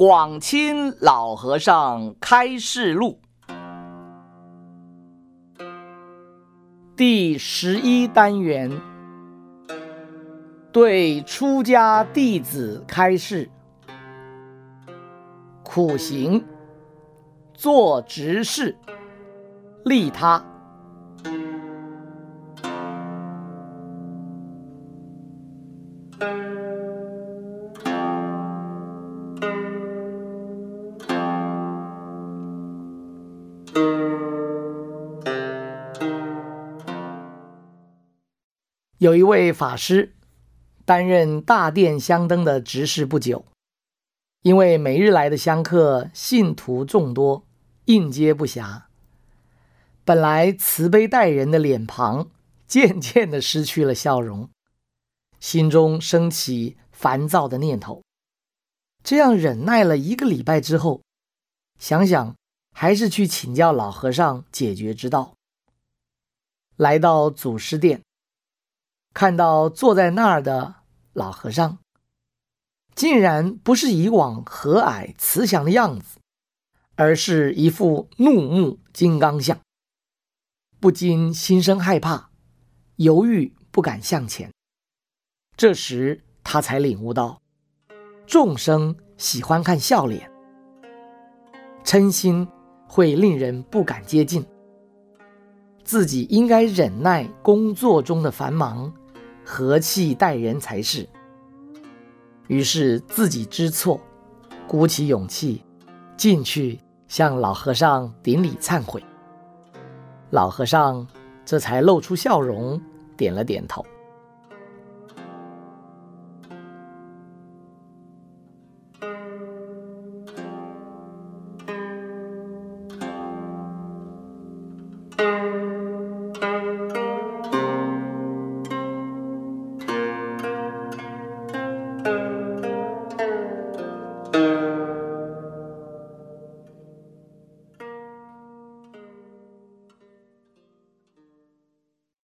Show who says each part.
Speaker 1: 广钦老和尚开示录。第十一单元，对出家弟子开示：苦行，做执事，利他。有一位法师担任大殿香灯的执事不久，因为每日来的香客信徒众多，应接不暇，本来慈悲待人的脸庞渐渐的失去了笑容，心中升起烦躁的念头。这样忍耐了一个礼拜之后，想想还是去请教老和尚解决之道。来到祖师殿。看到坐在那儿的老和尚，竟然不是以往和蔼慈祥的样子，而是一副怒目金刚相，不禁心生害怕，犹豫不敢向前。这时他才领悟到，众生喜欢看笑脸，嗔心会令人不敢接近，自己应该忍耐工作中的繁忙。和气待人才是。于是自己知错，鼓起勇气进去向老和尚顶礼忏悔。老和尚这才露出笑容，点了点头。